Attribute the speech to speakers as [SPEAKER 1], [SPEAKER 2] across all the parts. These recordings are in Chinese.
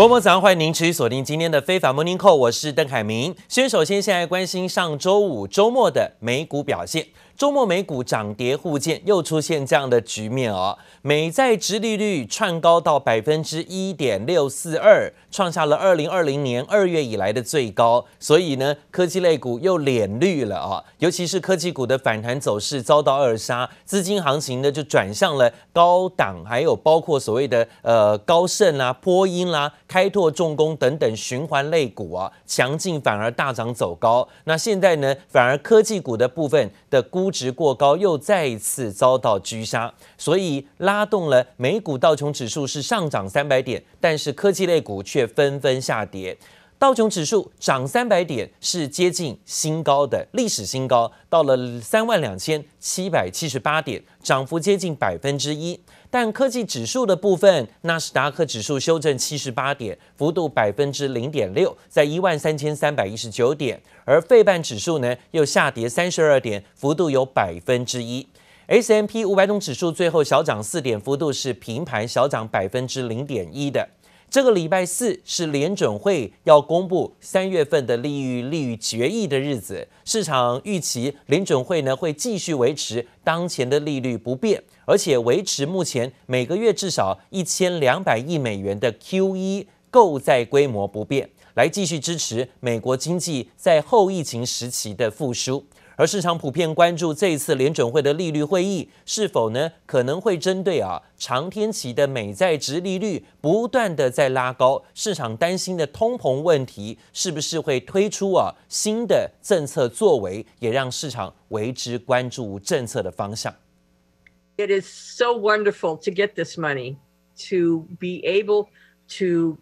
[SPEAKER 1] 国母早上欢迎您持续锁定今天的非法 Morning Call，我是邓凯明。先首先先来关心上周五周末的美股表现。周末美股涨跌互见，又出现这样的局面哦。美债殖利率窜高到百分之一点六四二，创下了二零二零年二月以来的最高。所以呢，科技类股又脸绿了啊。尤其是科技股的反弹走势遭到扼杀，资金行情呢就转向了高档，还有包括所谓的呃高盛啦、波音啦、开拓重工等等循环类股啊，强劲反而大涨走高。那现在呢，反而科技股的部分的估值过高，又再一次遭到狙杀，所以拉动了美股道琼指数是上涨三百点，但是科技类股却纷纷下跌。道琼指数涨三百点，是接近新高的历史新高，到了三万两千七百七十八点，涨幅接近百分之一。但科技指数的部分，纳斯达克指数修正七十八点，幅度百分之零点六，在一万三千三百一十九点。而费半指数呢，又下跌三十二点，幅度有百分之一。S&P 五百种指数最后小涨四点，幅度是平盘小涨百分之零点一的。这个礼拜四是联准会要公布三月份的利率利率决议的日子，市场预期联准会呢会继续维持当前的利率不变，而且维持目前每个月至少一千两百亿美元的 QE 购债规模不变，来继续支持美国经济在后疫情时期的复苏。而市场普遍关注这一次联准会的利率会议是否呢可能会针对啊长天期的美债殖利率不断的在拉高，市场担心的通膨问题是不是会推出啊新的政策作为，也让市场为之关注政策的方向。
[SPEAKER 2] It is so wonderful to get this money, to be able to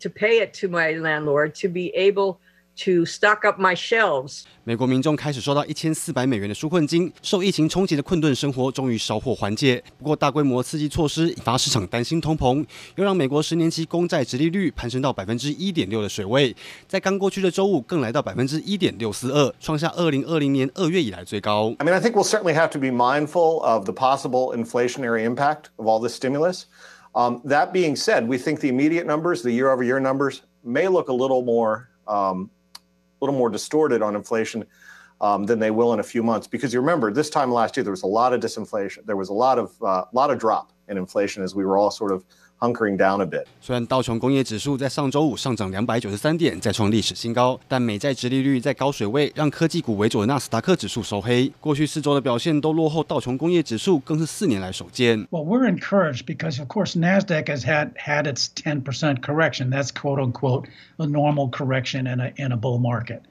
[SPEAKER 2] to pay it to my landlord, to be able To stock up my shelves。
[SPEAKER 3] 美国民众开始收到一千四百美元的纾困金，受疫情冲击的困顿生活终于稍获缓解。不过，大规模刺激措施引发市场担心通膨，又让美国十年期公债殖利率攀升到百分之一点六的水位，在刚过去的周五更来到百分之一点六四二，创下二零二零年二月以来最高。
[SPEAKER 4] I mean, I think we'll certainly have to be mindful of the possible inflationary impact of all this stimulus. Um, that being said, we think the immediate numbers, the year-over-year numbers, may look a little more, um, little more distorted on inflation um, than they will in a few months. Because you remember, this time last year, there was a lot of disinflation. There was a lot of, uh, lot of drop in inflation as we were all sort of hunkering down a bit。
[SPEAKER 3] 虽然道琼工业指数在上周五上涨两百九十三点，再创历史新高，但美债殖利率在高水位，让科技股为主的纳斯达克指数收黑。过去四周的表现都落后道琼工业指数，更是四年来首见。
[SPEAKER 5] Well, we're encouraged because, of course, Nasdaq has had had its 10% correction. That's quote unquote a normal correction in a in a bull market.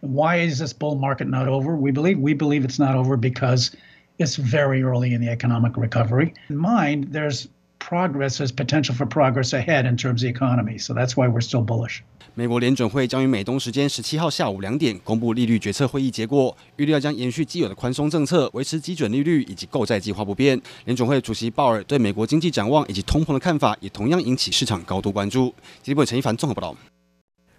[SPEAKER 5] Why is this bull market not over? We believe we believe it's not over because it's very early in the economic recovery. In mind, there's progress has potential for progress ahead in terms of economy. so that's why we're still bullish.
[SPEAKER 3] 美国联准会将于美东时间十七号下午两点公布利率决策会议结果，预料将延续既有的宽松政策，维持基准利率以及购债计划不变。联准会主席鲍尔对美国经济展望以及通膨的看法也同样引起市场高度关注。记者陈一凡综合报道。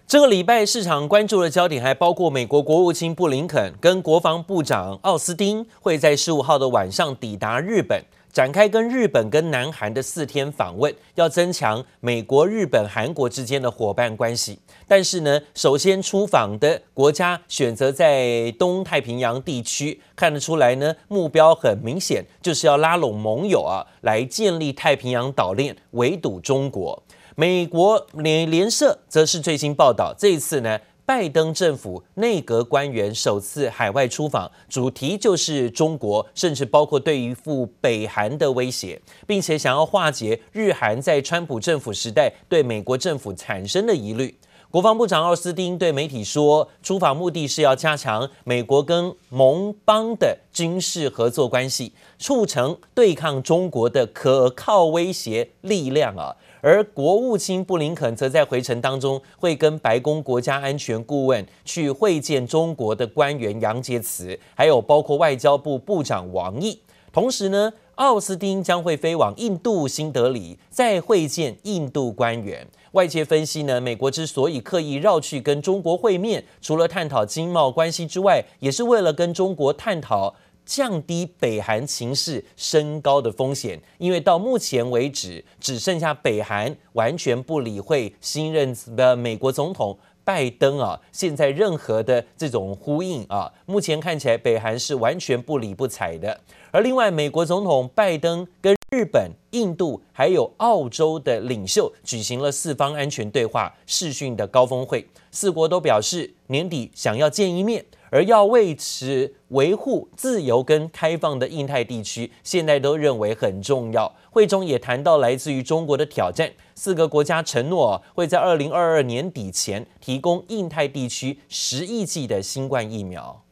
[SPEAKER 1] 这个礼拜市场关注的焦点还包括美国国务卿布林肯跟国防部长奥斯汀会在十五号的晚上抵达日本。展开跟日本跟南韩的四天访问，要增强美国、日本、韩国之间的伙伴关系。但是呢，首先出访的国家选择在东太平洋地区，看得出来呢，目标很明显，就是要拉拢盟友啊，来建立太平洋岛链，围堵中国。美国联联社则是最新报道，这一次呢。拜登政府内阁官员首次海外出访，主题就是中国，甚至包括对于赴北韩的威胁，并且想要化解日韩在川普政府时代对美国政府产生的疑虑。国防部长奥斯汀对媒体说，出访目的是要加强美国跟盟邦的军事合作关系，促成对抗中国的可靠威胁力量啊。而国务卿布林肯则在回程当中会跟白宫国家安全顾问去会见中国的官员杨洁篪，还有包括外交部部长王毅。同时呢，奥斯汀将会飞往印度新德里，再会见印度官员。外界分析呢，美国之所以刻意绕去跟中国会面，除了探讨经贸关系之外，也是为了跟中国探讨。降低北韩情势升高的风险。因为到目前为止，只剩下北韩完全不理会新任的美国总统拜登啊，现在任何的这种呼应啊，目前看起来北韩是完全不理不睬的。而另外，美国总统拜登跟日本、印度还有澳洲的领袖举行了四方安全对话视讯的高峰会，四国都表示年底想要见一面。而要维持维护自由跟开放的印太地区，现在都认为很重要。会中也谈到来自于中国的挑战，四个国家承诺会在二零二二年底前提供印太地区十亿剂的新冠疫苗。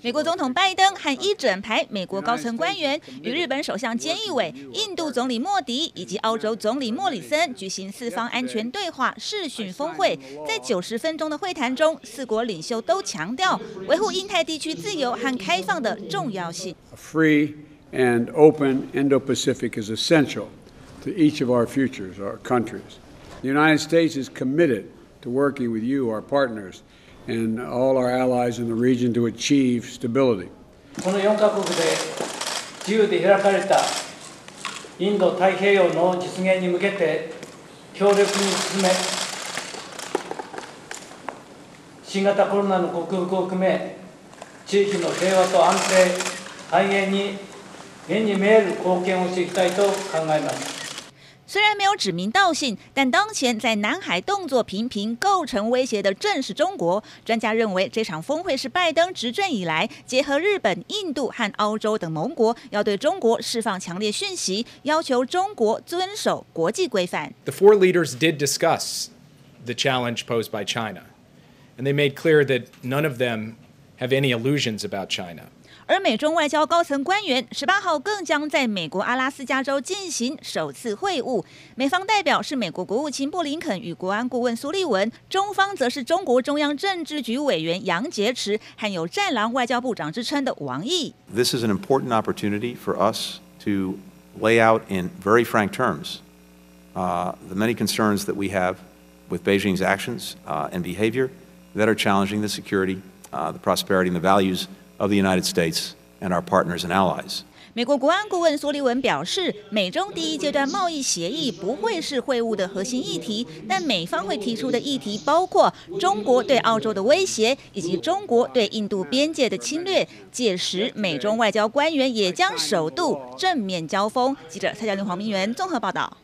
[SPEAKER 6] 美国总统拜登和一整排美国高层官员与日本首相菅义伟、印度总理莫迪以及澳洲总理莫里森举行四方安全对话视讯峰会。在九十分钟的会谈中，四国领袖都强调维护印太地区自由和开放的重要性。
[SPEAKER 7] Free and open Indo-Pacific is essential to each of our futures, our countries. The United States is committed to working with you, our partners. And all our allies in the region to achieve stability.
[SPEAKER 8] この4カ国で自由で开かれたインド太平洋の実现に向けて强力に进め新型コロナの克服を含め地域の平和と安定繁栄に目に见える贡献をしていきたいと考えます。
[SPEAKER 6] 虽然没有指名道姓，但当前在南海动作频频构成威胁的正是中国。专家认为，这场峰会是拜登执政以来结合日本、印度和澳洲等盟国，要对中国释放强烈讯息，要求中国遵守国际规范。
[SPEAKER 9] The four leaders did discuss the challenge posed by China, and they made clear that none of them have any illusions about China.
[SPEAKER 6] 而美中外交高层官员十八号更将在美国阿拉斯加州进行首次会晤，美方代表是美国国务卿布林肯与国安顾问苏利文，中方则是中国中央政治局委员杨洁篪，还有“战狼外交部长”之称的王毅。
[SPEAKER 10] This is an important opportunity for us to lay out in very frank terms, uh, the many concerns that we have with Beijing's actions uh, and behavior that are challenging the security, uh, the prosperity and the values. Of the United States and our partners and allies.
[SPEAKER 6] 美国国安顾问苏利文表示，美中第一阶段贸易协议不会是会晤的核心议题，但美方会提出的议题包括中国对澳洲的威胁以及中国对印度边界的侵略。届时，美中外交官员也将首度正面交锋。记者蔡嘉玲、黄明元综合报道。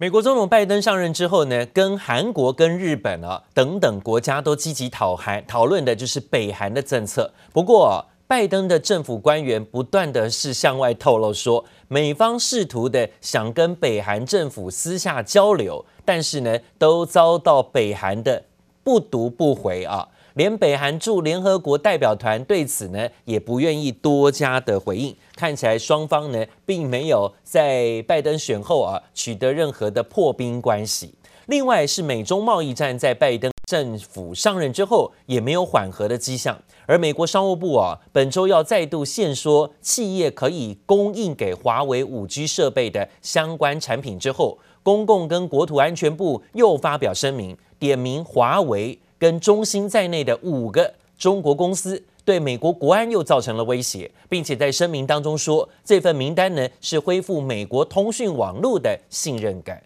[SPEAKER 1] 美国总统拜登上任之后呢，跟韩国、跟日本啊等等国家都积极讨韩讨论的就是北韩的政策。不过，拜登的政府官员不断的是向外透露说，美方试图的想跟北韩政府私下交流，但是呢，都遭到北韩的不读不回啊。连北韩驻联合国代表团对此呢，也不愿意多加的回应。看起来双方呢，并没有在拜登选后啊取得任何的破冰关系。另外是美中贸易战在拜登政府上任之后也没有缓和的迹象。而美国商务部啊，本周要再度限缩企业可以供应给华为五 G 设备的相关产品之后，公共跟国土安全部又发表声明，点名华为。跟中兴在内的五个中国公司对美国国安又造成了威胁，并且在声明当中说，这份名单呢是恢复美国通讯网络的信任感。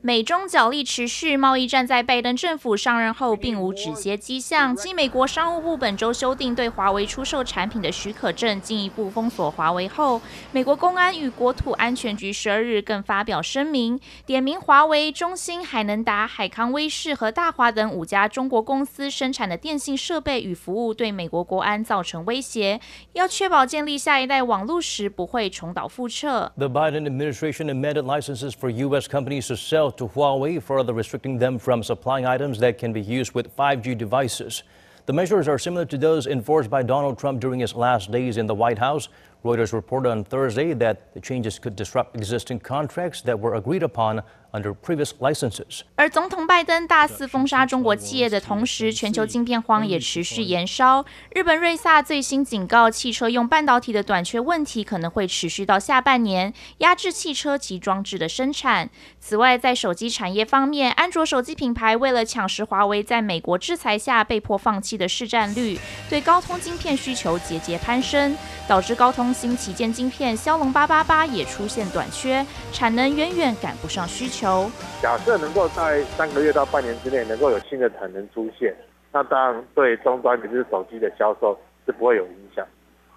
[SPEAKER 11] 美中角力持续，贸易战在拜登政府上任后并无止歇迹象。继美国商务部本周修订对华为出售产品的许可证，进一步封锁华为后，美国公安与国土安全局十二日更发表声明，点名华为、中兴、海能达、海康威视和大华等五家中国公司生产的电信设备与服务对美国国安造成威胁，要确保建立下一代网络时不会重蹈覆辙。
[SPEAKER 12] The Biden administration amended licenses for U.S. companies to sell to Huawei, further restricting them from supplying items that can be used with 5G devices. The measures are similar to those enforced by Donald Trump during his last days in the White House, Reuters reported on Thursday that the changes could disrupt existing contracts that were agreed upon under previous licenses.
[SPEAKER 11] 而总统拜登大肆封杀中国企业的同时，全球晶片荒也持续延烧。日本瑞萨最新警告，汽车用半导体的短缺问题可能会持续到下半年，压制汽车及装置的生产。此外，在手机产业方面，安卓手机品牌为了抢食华为在美国制裁下被迫放弃的市占率，对高通晶片需求节节攀升，导致高通新旗舰晶片骁龙八八八也出现短缺，产能远远赶不上需求。
[SPEAKER 13] 假设能够在三个月到半年之内能够有新的产能出现，那当然对终端，也就是手机的销售是不会有影响。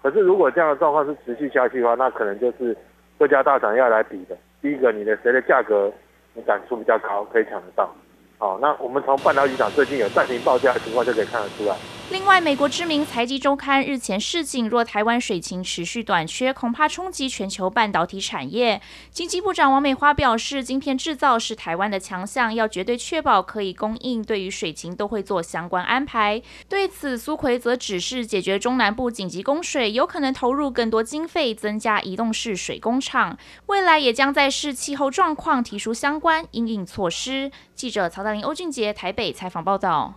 [SPEAKER 13] 可是如果这样的状况是持续下去的话，那可能就是各家大厂要来比的。第一个，你的谁的价格你敢出比较高，可以抢得到。好，那我们从半导体厂最近有暂停报价的情况就可以看得出来。
[SPEAKER 11] 另外，美国知名财经周刊日前示警，若台湾水情持续短缺，恐怕冲击全球半导体产业。经济部长王美花表示，晶片制造是台湾的强项，要绝对确保可以供应，对于水情都会做相关安排。对此，苏奎则指示，解决中南部紧急供水，有可能投入更多经费，增加移动式水工厂。未来也将在视气候状况提出相关应应措施。记者曹大林、欧俊杰台北采访报道。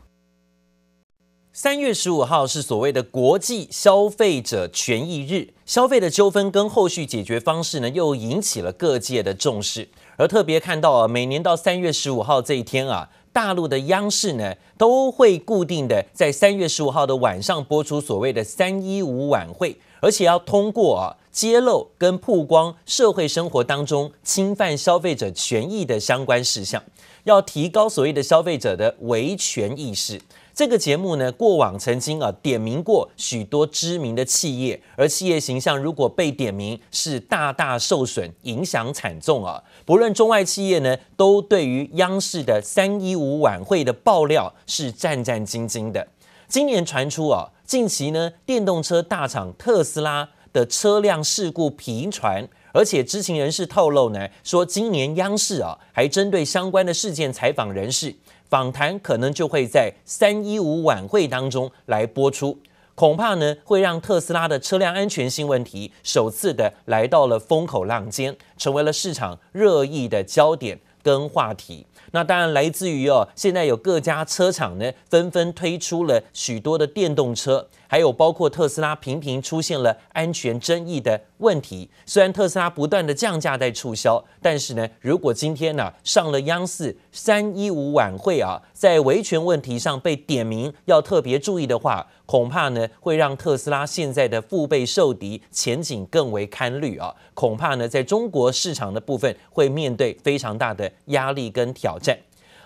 [SPEAKER 1] 三月十五号是所谓的国际消费者权益日，消费的纠纷跟后续解决方式呢，又引起了各界的重视。而特别看到啊，每年到三月十五号这一天啊，大陆的央视呢都会固定的在三月十五号的晚上播出所谓的三一五晚会，而且要通过啊揭露跟曝光社会生活当中侵犯消费者权益的相关事项，要提高所谓的消费者的维权意识。这个节目呢，过往曾经啊点名过许多知名的企业，而企业形象如果被点名，是大大受损，影响惨重啊！不论中外企业呢，都对于央视的三一五晚会的爆料是战战兢兢的。今年传出啊，近期呢，电动车大厂特斯拉的车辆事故频传，而且知情人士透露呢，说今年央视啊，还针对相关的事件采访人士。访谈可能就会在三一五晚会当中来播出，恐怕呢会让特斯拉的车辆安全性问题首次的来到了风口浪尖，成为了市场热议的焦点跟话题。那当然来自于哦，现在有各家车厂呢纷纷推出了许多的电动车。还有包括特斯拉频频出现了安全争议的问题，虽然特斯拉不断的降价在促销，但是呢，如果今天呢、上了央视三一五晚会啊，在维权问题上被点名要特别注意的话，恐怕呢会让特斯拉现在的腹背受敌，前景更为堪虑啊，恐怕呢在中国市场的部分会面对非常大的压力跟挑战。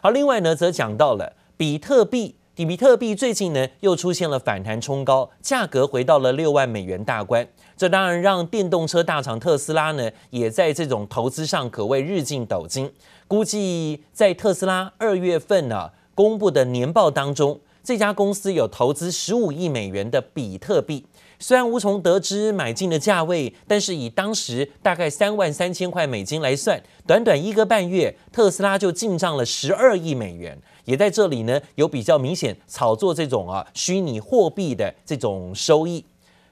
[SPEAKER 1] 好，另外呢则讲到了比特币。比特币最近呢又出现了反弹冲高，价格回到了六万美元大关。这当然让电动车大厂特斯拉呢也在这种投资上可谓日进斗金。估计在特斯拉二月份呢、公布的年报当中，这家公司有投资十五亿美元的比特币。虽然无从得知买进的价位，但是以当时大概三万三千块美金来算，短短一个半月，特斯拉就进账了十二亿美元。也在这里呢，有比较明显炒作这种啊虚拟货币的这种收益，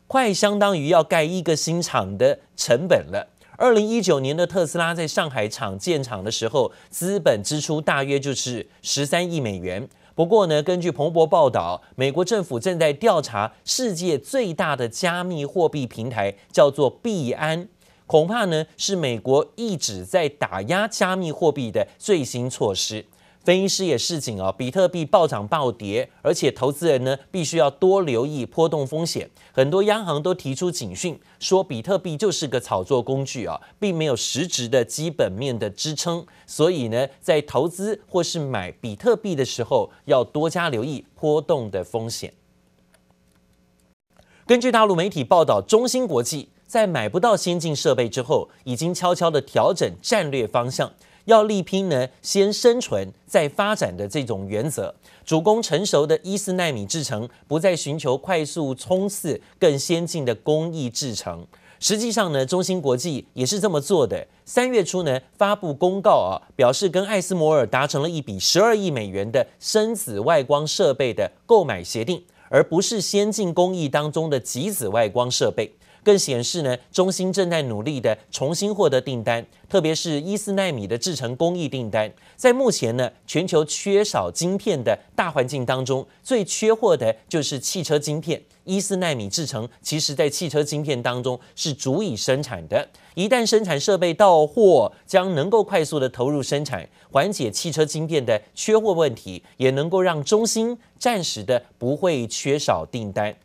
[SPEAKER 1] 快相当于要盖一个新厂的成本了。二零一九年的特斯拉在上海厂建厂的时候，资本支出大约就是十三亿美元。不过呢，根据彭博报道，美国政府正在调查世界最大的加密货币平台，叫做币安，恐怕呢是美国一直在打压加密货币的最新措施。分析师也示警啊，比特币暴涨暴跌，而且投资人呢必须要多留意波动风险。很多央行都提出警讯，说比特币就是个炒作工具啊，并没有实质的基本面的支撑。所以呢，在投资或是买比特币的时候，要多加留意波动的风险。根据大陆媒体报道，中芯国际在买不到先进设备之后，已经悄悄地调整战略方向。要力拼呢，先生存再发展的这种原则，主攻成熟的一四奈米制程，不再寻求快速冲刺更先进的工艺制程。实际上呢，中芯国际也是这么做的。三月初呢，发布公告啊，表示跟艾斯摩尔达成了一笔十二亿美元的深紫外光设备的购买协定，而不是先进工艺当中的极紫外光设备。更显示呢，中芯正在努力的重新获得订单，特别是一四奈米的制程工艺订单。在目前呢，全球缺少晶片的大环境当中，最缺货的就是汽车晶片。一四奈米制程，其实在汽车晶片当中是足以生产的。一旦生产设备到货，将能够快速的投入生产，缓解汽车晶片的缺货问题，也能够让中芯暂时的不会缺少订单。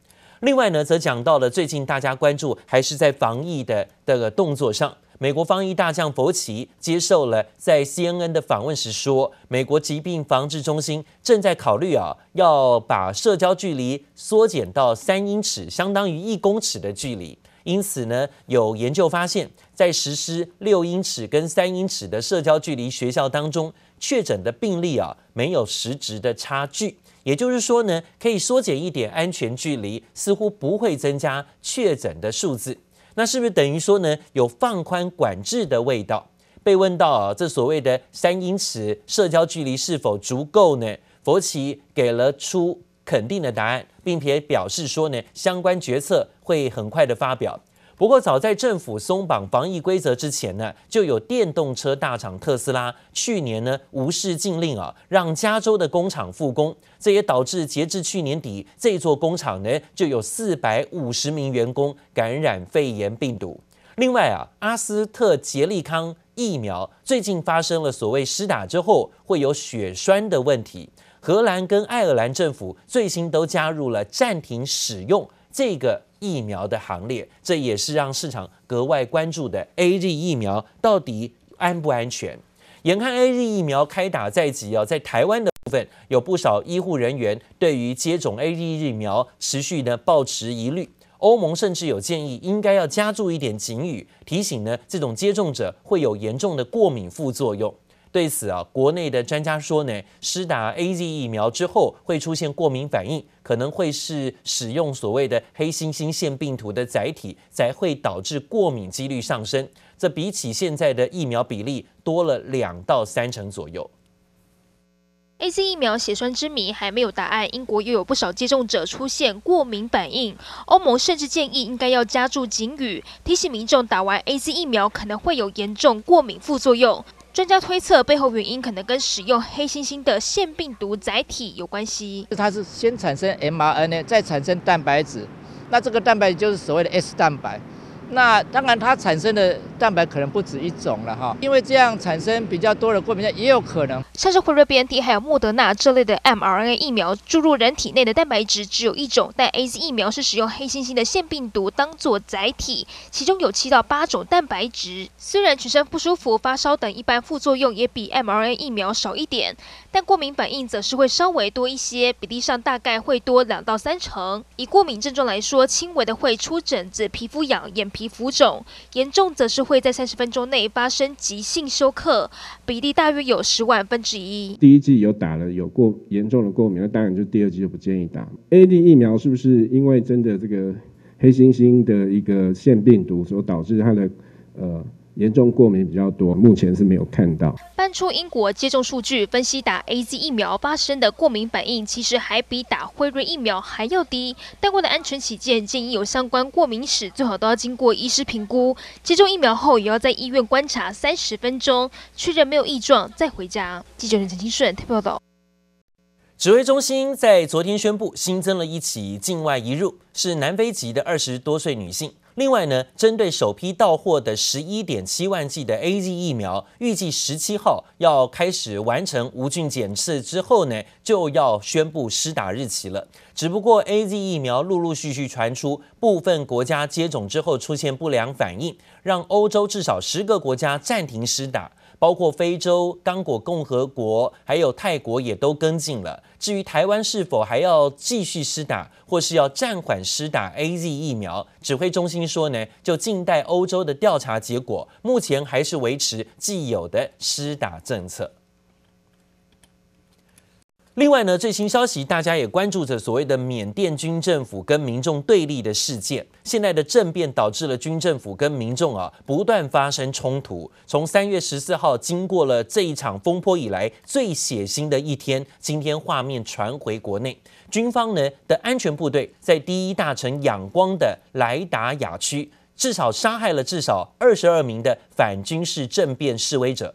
[SPEAKER 1] 另外呢，则讲到了最近大家关注还是在防疫的这个动作上。美国防疫大将佛奇接受了在 CNN 的访问时说，美国疾病防治中心正在考虑啊，要把社交距离缩减到三英尺，相当于一公尺的距离。因此呢，有研究发现，在实施六英尺跟三英尺的社交距离学校当中，确诊的病例啊，没有实质的差距。也就是说呢，可以缩减一点安全距离，似乎不会增加确诊的数字。那是不是等于说呢，有放宽管制的味道？被问到啊，这所谓的三英尺社交距离是否足够呢？佛奇给了出肯定的答案，并且表示说呢，相关决策会很快的发表。不过，早在政府松绑防疫规则之前呢，就有电动车大厂特斯拉去年呢无视禁令啊，让加州的工厂复工。这也导致截至去年底，这座工厂呢就有四百五十名员工感染肺炎病毒。另外啊，阿斯特捷利康疫苗最近发生了所谓施打之后会有血栓的问题，荷兰跟爱尔兰政府最新都加入了暂停使用这个。疫苗的行列，这也是让市场格外关注的。AZ 疫苗到底安不安全？眼看 AZ 疫苗开打在即啊，在台湾的部分有不少医护人员对于接种 AZ 疫苗持续呢抱持疑虑。欧盟甚至有建议，应该要加注一点警语，提醒呢这种接种者会有严重的过敏副作用。对此啊，国内的专家说呢，施打 AZ 疫苗之后会出现过敏反应，可能会是使用所谓的黑猩猩腺病毒的载体，才会导致过敏几率上升。这比起现在的疫苗比例多了两到三成左右。
[SPEAKER 14] AZ 疫苗血栓之谜还没有答案，英国又有不少接种者出现过敏反应，欧盟甚至建议应该要加注警语，提醒民众打完 AZ 疫苗可能会有严重过敏副作用。专家推测，背后原因可能跟使用黑猩猩的腺病毒载体有关系。
[SPEAKER 15] 它是先产生 mRNA，再产生蛋白质，那这个蛋白质就是所谓的 S 蛋白。那当然，它产生的蛋白可能不止一种了哈，因为这样产生比较多的过敏症也有可能。
[SPEAKER 14] 像是辉瑞、BNT 还有莫德纳这类的 mRNA 疫苗注入人体内的蛋白质只有一种，但 AZ 疫苗是使用黑猩猩的腺病毒当做载体，其中有七到八种蛋白质。虽然全身不舒服、发烧等一般副作用也比 mRNA 疫苗少一点，但过敏反应则是会稍微多一些，比例上大概会多两到三成。以过敏症状来说，轻微的会出疹子、皮肤痒、眼皮。浮肿严重，则是会在三十分钟内发生急性休克，比例大约有十万分之一。
[SPEAKER 16] 第一剂有打了有过严重的过敏，那当然就第二剂就不建议打。A D 疫苗是不是因为真的这个黑猩猩的一个腺病毒所导致它的呃？严重过敏比较多，目前是没有看到。
[SPEAKER 14] 搬出英国接种数据分析，打 AZ 疫苗发生的过敏反应，其实还比打辉瑞疫苗还要低。但为了安全起见，建议有相关过敏史，最好都要经过医师评估。接种疫苗后，也要在医院观察三十分钟，确认没有异状再回家。记者陈清顺特别报道。
[SPEAKER 1] 指挥中心在昨天宣布，新增了一起境外移入，是南非籍的二十多岁女性。另外呢，针对首批到货的十一点七万剂的 AZ 疫苗，预计十七号要开始完成无菌检测之后呢，就要宣布施打日期了。只不过 AZ 疫苗陆陆续续传出部分国家接种之后出现不良反应，让欧洲至少十个国家暂停施打。包括非洲刚果共和国，还有泰国也都跟进了。至于台湾是否还要继续施打，或是要暂缓施打 AZ 疫苗，指挥中心说呢，就静待欧洲的调查结果。目前还是维持既有的施打政策。另外呢，最新消息，大家也关注着所谓的缅甸军政府跟民众对立的事件。现在的政变导致了军政府跟民众啊不断发生冲突。从三月十四号经过了这一场风波以来最血腥的一天，今天画面传回国内，军方呢的安全部队在第一大城仰光的莱达亚区，至少杀害了至少二十二名的反军事政变示威者。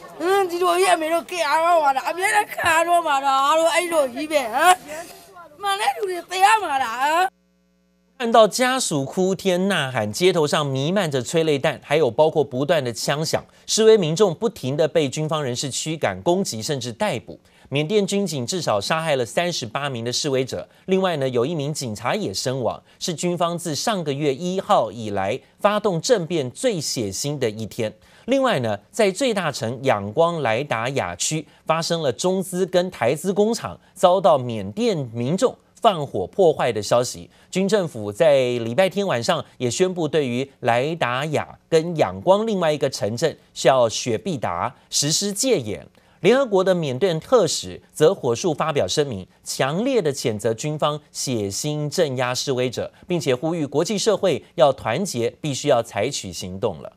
[SPEAKER 1] 嗯，今天也没说给俺说嘛的，别人看着嘛的，俺说一遍啊，妈来就给死嘛的啊！看到家属哭天呐喊，街头上弥漫着催泪弹，还有包括不断的枪响，示威民众不停的被军方人士驱赶、攻击，甚至逮捕。缅甸军警至少杀害了三十八名的示威者，另外呢，有一名警察也身亡，是军方自上个月一号以来发动政变最血腥的一天。另外呢，在最大城仰光莱达亚区发生了中资跟台资工厂遭到缅甸民众放火破坏的消息。军政府在礼拜天晚上也宣布，对于莱达雅跟仰光另外一个城镇叫雪碧达实施戒严。联合国的缅甸特使则火速发表声明，强烈的谴责军方血腥镇压示威者，并且呼吁国际社会要团结，必须要采取行动了。